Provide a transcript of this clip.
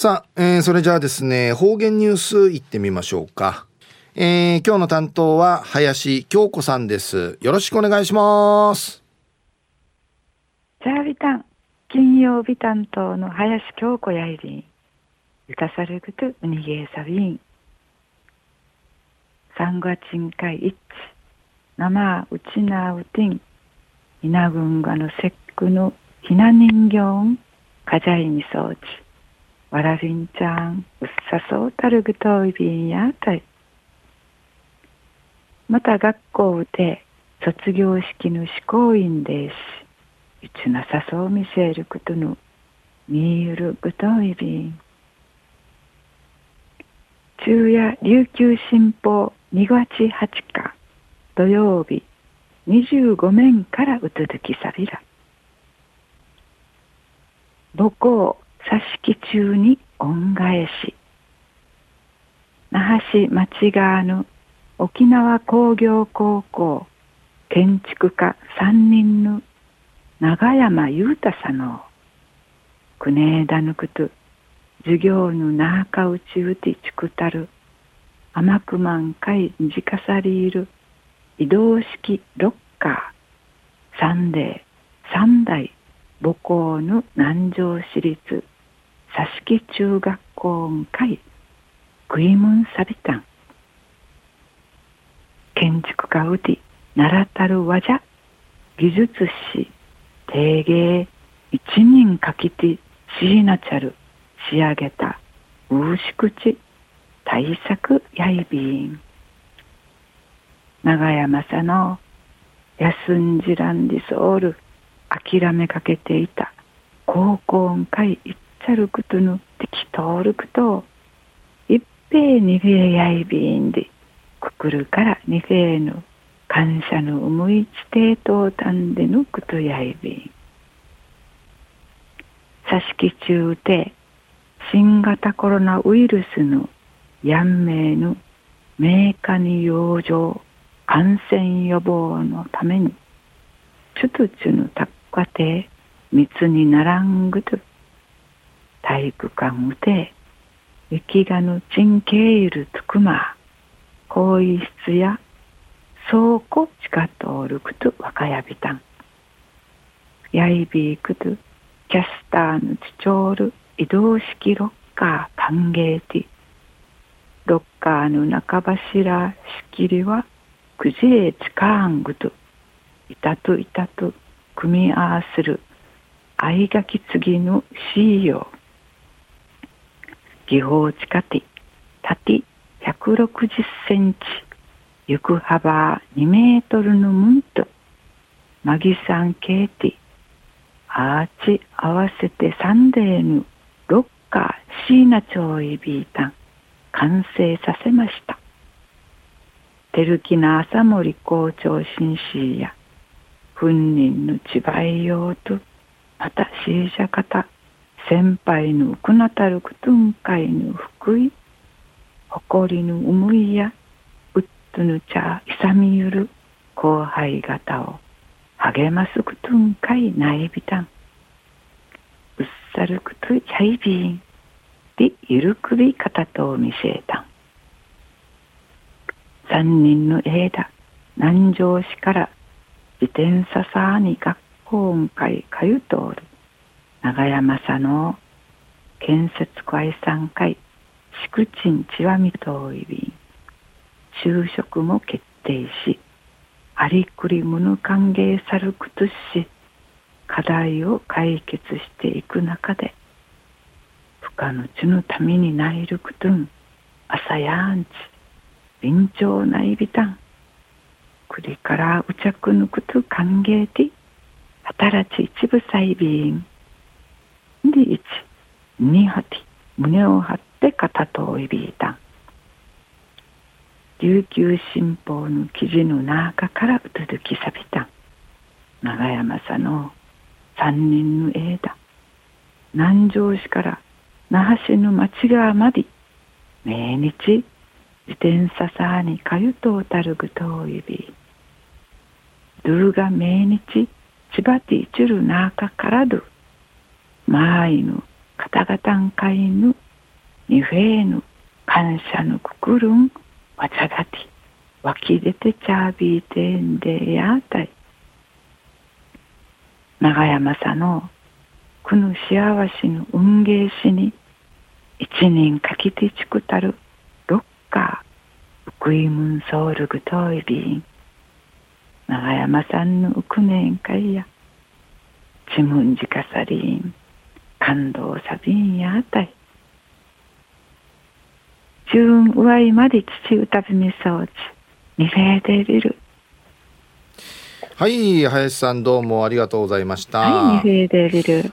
さあ、えー、それじゃあですね、方言ニュースいってみましょうか。えー、今日の担当は林京子さんです。よろしくお願いします。じゃあビタン、金曜日担当の林京子やいりん。ゆたさるぐとうにげえさびん。三月んかいいち、生うちなうてん。いなぐんがの節句のひな人形かじゃいみそうち。わらびんちゃん、うっさそうたるぐといびんやたい。また学校で卒業式の試行員です。いつなさそう見せることの見ゆるぐといびん。昼夜琉球新報2月8日土曜日25面からうつづきさびら。母校佐敷中に恩返し。那覇市町側の沖縄工業高校建築家3人の長山裕太さんのくねえだぬくと授業のなかうちうてちくたる甘くまんかいじかさりいる移動式ロッカーサンデー三代母校の南城市立佐敷中学校会食いむんさびたん。建築家うてならたるわじゃ技術士定芸一人かきてしいなちゃる仕上げたうしくち対策やいびん。長山さの休んじらんりソウル諦めかけていた高校会いっちゃるくとぬ適当るくと一平二平やいびんでくくるから二平の感謝の思い地底とたんでぬくとやいびん。佐敷中で新型コロナウイルスのやんめいのメーカーに養生感染予防のためにちゅとちゅのたっかて密にならんぐと体育館うて雪がぬちんけいるつくま更衣室や倉庫近通るくと若やびたんやいびいくとキャスターのチチョール移動式ロッカー歓迎ティロッカーの中柱仕切りはくじえちかんぐといたといたと組み合わせる相書き次のしーよ技法地下ティ縦160センチ行く幅2メートルのムントマギサンケーティアーチ合わせてサンデーヌロッカーシーナチョイビータン完成させました。テルキナ朝森校長紳士や本人の千葉用とまたシーシャ方先輩のうくなたるくとんかいの福井誇りの思いやうっとぬちゃいさみゆる後輩方を励ますくとんかいないびたん。うっさるくとやいびん。で、ゆるくびかたと見せえたん。三人の枝、南城市から自転車さに学校ん会かゆとおる。長山佐の建設会参会、宿賃ちわみといびん。就職も決定し、ありくりむぬ歓迎さるくとし課題を解決していく中で他のちのためにないるくとん朝やんち臨場ないびたんくりからうちゃくぬくと歓迎て働ち一部細びんで一二はて胸を張って肩といびいた琉球新報の記事の中からうつづきさびた。長山さの三人の枝南城市から那覇市の町側まで。毎日自転車さにかゆとうたるぐとおいびドゥが毎日千葉ティチュル中からどマーイの。方々んかいぬにフェーヌ感謝のくくるんわちゃだて湧き出てちゃびいてんでやたい長山さのくぬ幸しの。運ゲーしに一人かきてちくたるロッカー福井ムンソウルグトイビン長山さんの。うくねんかいやちむんじかさりん感動さびんやあたいじゅんうわいまで父歌びみそうちでりる。はい林さんどうもありがとうございました。はいでりる